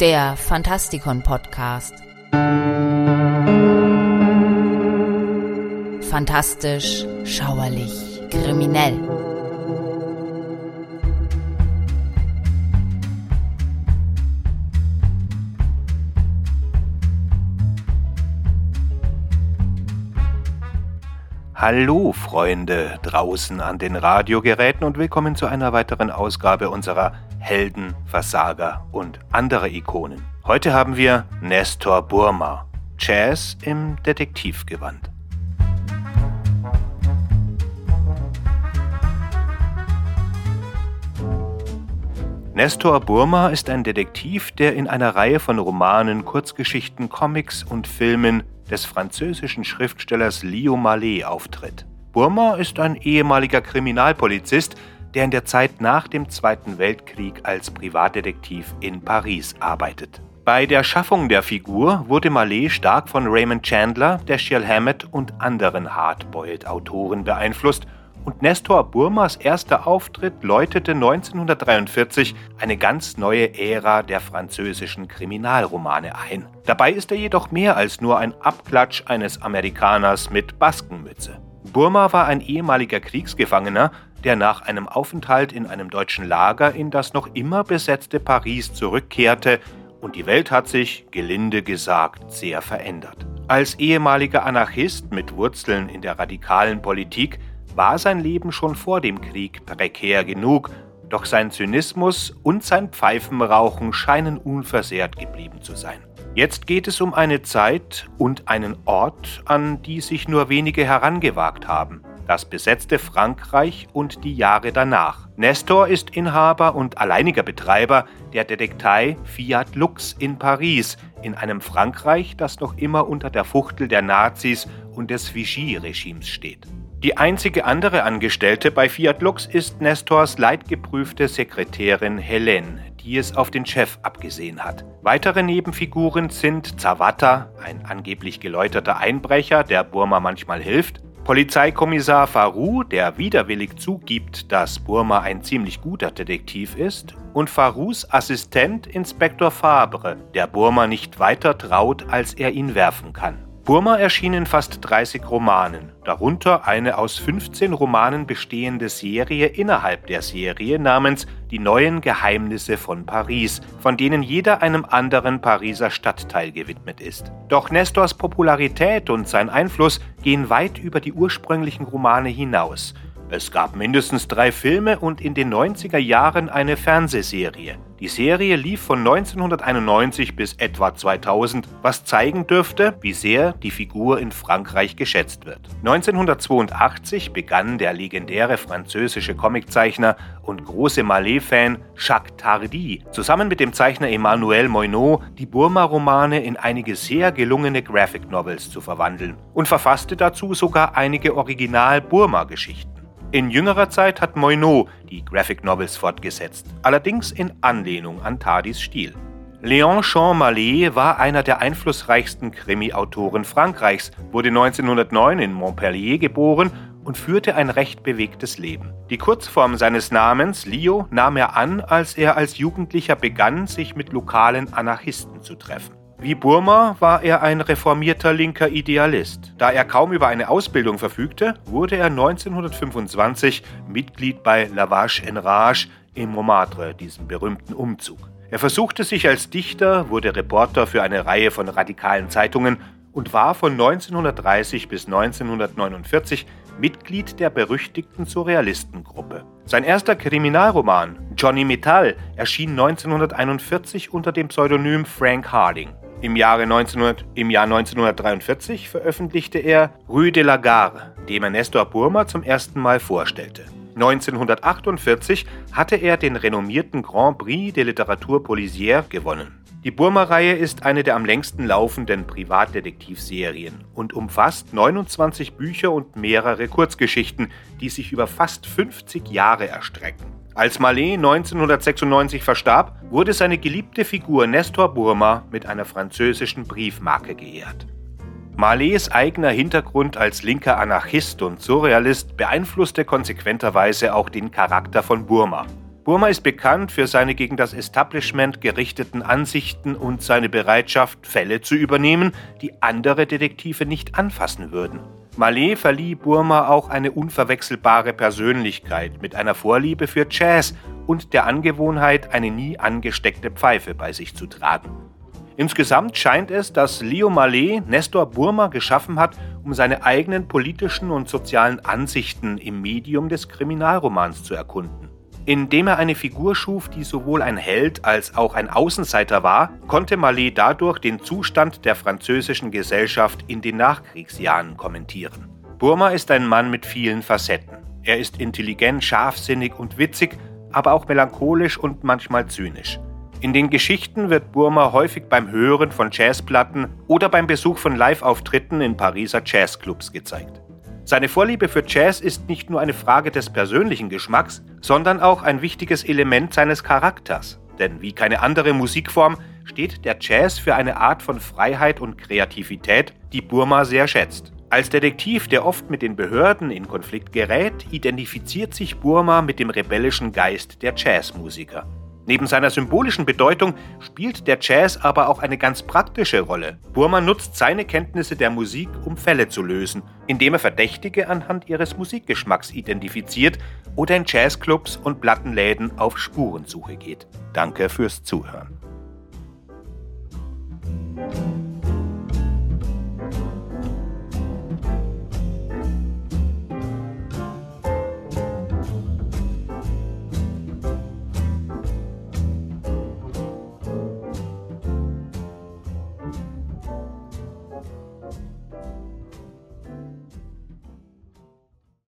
der Fantastikon Podcast. Fantastisch, schauerlich, kriminell. Hallo Freunde draußen an den Radiogeräten und willkommen zu einer weiteren Ausgabe unserer Helden, Versager und andere Ikonen. Heute haben wir Nestor Burma, Jazz im Detektivgewand. Nestor Burma ist ein Detektiv, der in einer Reihe von Romanen, Kurzgeschichten, Comics und Filmen des französischen Schriftstellers Leo Mallet auftritt. Burma ist ein ehemaliger Kriminalpolizist, der in der Zeit nach dem Zweiten Weltkrieg als Privatdetektiv in Paris arbeitet. Bei der Schaffung der Figur wurde Mallet stark von Raymond Chandler, Dashiell Hammett und anderen Hardboiled-Autoren beeinflusst und Nestor Burmas erster Auftritt läutete 1943 eine ganz neue Ära der französischen Kriminalromane ein. Dabei ist er jedoch mehr als nur ein Abklatsch eines Amerikaners mit Baskenmütze. Burma war ein ehemaliger Kriegsgefangener, der nach einem Aufenthalt in einem deutschen Lager in das noch immer besetzte Paris zurückkehrte und die Welt hat sich, gelinde gesagt, sehr verändert. Als ehemaliger Anarchist mit Wurzeln in der radikalen Politik war sein Leben schon vor dem Krieg prekär genug, doch sein Zynismus und sein Pfeifenrauchen scheinen unversehrt geblieben zu sein. Jetzt geht es um eine Zeit und einen Ort, an die sich nur wenige herangewagt haben. Das besetzte Frankreich und die Jahre danach. Nestor ist Inhaber und alleiniger Betreiber der Detektei Fiat Lux in Paris, in einem Frankreich, das noch immer unter der Fuchtel der Nazis und des Vichy-Regimes steht. Die einzige andere Angestellte bei Fiat Lux ist Nestors leidgeprüfte Sekretärin Helene, die es auf den Chef abgesehen hat. Weitere Nebenfiguren sind Zawata, ein angeblich geläuterter Einbrecher, der Burma manchmal hilft, Polizeikommissar Faru, der widerwillig zugibt, dass Burma ein ziemlich guter Detektiv ist, und Farus Assistent Inspektor Fabre, der Burma nicht weiter traut, als er ihn werfen kann. Burma erschien in fast 30 Romanen, darunter eine aus 15 Romanen bestehende Serie innerhalb der Serie namens Die neuen Geheimnisse von Paris, von denen jeder einem anderen Pariser Stadtteil gewidmet ist. Doch Nestors Popularität und sein Einfluss gehen weit über die ursprünglichen Romane hinaus. Es gab mindestens drei Filme und in den 90er Jahren eine Fernsehserie. Die Serie lief von 1991 bis etwa 2000, was zeigen dürfte, wie sehr die Figur in Frankreich geschätzt wird. 1982 begann der legendäre französische Comiczeichner und große Mallet-Fan Jacques Tardy zusammen mit dem Zeichner Emmanuel Moineau die Burma-Romane in einige sehr gelungene Graphic Novels zu verwandeln und verfasste dazu sogar einige Original-Burma-Geschichten. In jüngerer Zeit hat Moineau die Graphic Novels fortgesetzt, allerdings in Anlehnung an Tardis Stil. Léon Mallet war einer der einflussreichsten Krimi-Autoren Frankreichs, wurde 1909 in Montpellier geboren und führte ein recht bewegtes Leben. Die Kurzform seines Namens, Leo, nahm er an, als er als Jugendlicher begann, sich mit lokalen Anarchisten zu treffen. Wie Burma war er ein reformierter linker Idealist. Da er kaum über eine Ausbildung verfügte, wurde er 1925 Mitglied bei Lavage en Rage im Montmartre, diesem berühmten Umzug. Er versuchte sich als Dichter, wurde Reporter für eine Reihe von radikalen Zeitungen und war von 1930 bis 1949 Mitglied der berüchtigten Surrealistengruppe. Sein erster Kriminalroman, Johnny Metall, erschien 1941 unter dem Pseudonym Frank Harding. Im, Jahre 1900, Im Jahr 1943 veröffentlichte er Rue de la Gare, dem er Nestor Burma zum ersten Mal vorstellte. 1948 hatte er den renommierten Grand Prix de Literature Policière gewonnen. Die Burma-Reihe ist eine der am längsten laufenden Privatdetektivserien und umfasst 29 Bücher und mehrere Kurzgeschichten, die sich über fast 50 Jahre erstrecken. Als Mallet 1996 verstarb, wurde seine geliebte Figur Nestor Burma mit einer französischen Briefmarke geehrt. Marlets eigener Hintergrund als linker Anarchist und Surrealist beeinflusste konsequenterweise auch den Charakter von Burma. Burma ist bekannt für seine gegen das Establishment gerichteten Ansichten und seine Bereitschaft, Fälle zu übernehmen, die andere Detektive nicht anfassen würden. Malé verlieh Burma auch eine unverwechselbare Persönlichkeit mit einer Vorliebe für Jazz und der Angewohnheit, eine nie angesteckte Pfeife bei sich zu tragen. Insgesamt scheint es, dass Leo Malé Nestor Burma geschaffen hat, um seine eigenen politischen und sozialen Ansichten im Medium des Kriminalromans zu erkunden. Indem er eine Figur schuf, die sowohl ein Held als auch ein Außenseiter war, konnte Mallet dadurch den Zustand der französischen Gesellschaft in den Nachkriegsjahren kommentieren. Burma ist ein Mann mit vielen Facetten. Er ist intelligent, scharfsinnig und witzig, aber auch melancholisch und manchmal zynisch. In den Geschichten wird Burma häufig beim Hören von Jazzplatten oder beim Besuch von Live-Auftritten in Pariser Jazzclubs gezeigt. Seine Vorliebe für Jazz ist nicht nur eine Frage des persönlichen Geschmacks, sondern auch ein wichtiges Element seines Charakters. Denn wie keine andere Musikform steht der Jazz für eine Art von Freiheit und Kreativität, die Burma sehr schätzt. Als Detektiv, der oft mit den Behörden in Konflikt gerät, identifiziert sich Burma mit dem rebellischen Geist der Jazzmusiker. Neben seiner symbolischen Bedeutung spielt der Jazz aber auch eine ganz praktische Rolle. Burma nutzt seine Kenntnisse der Musik, um Fälle zu lösen, indem er Verdächtige anhand ihres Musikgeschmacks identifiziert oder in Jazzclubs und Plattenläden auf Spurensuche geht. Danke fürs Zuhören.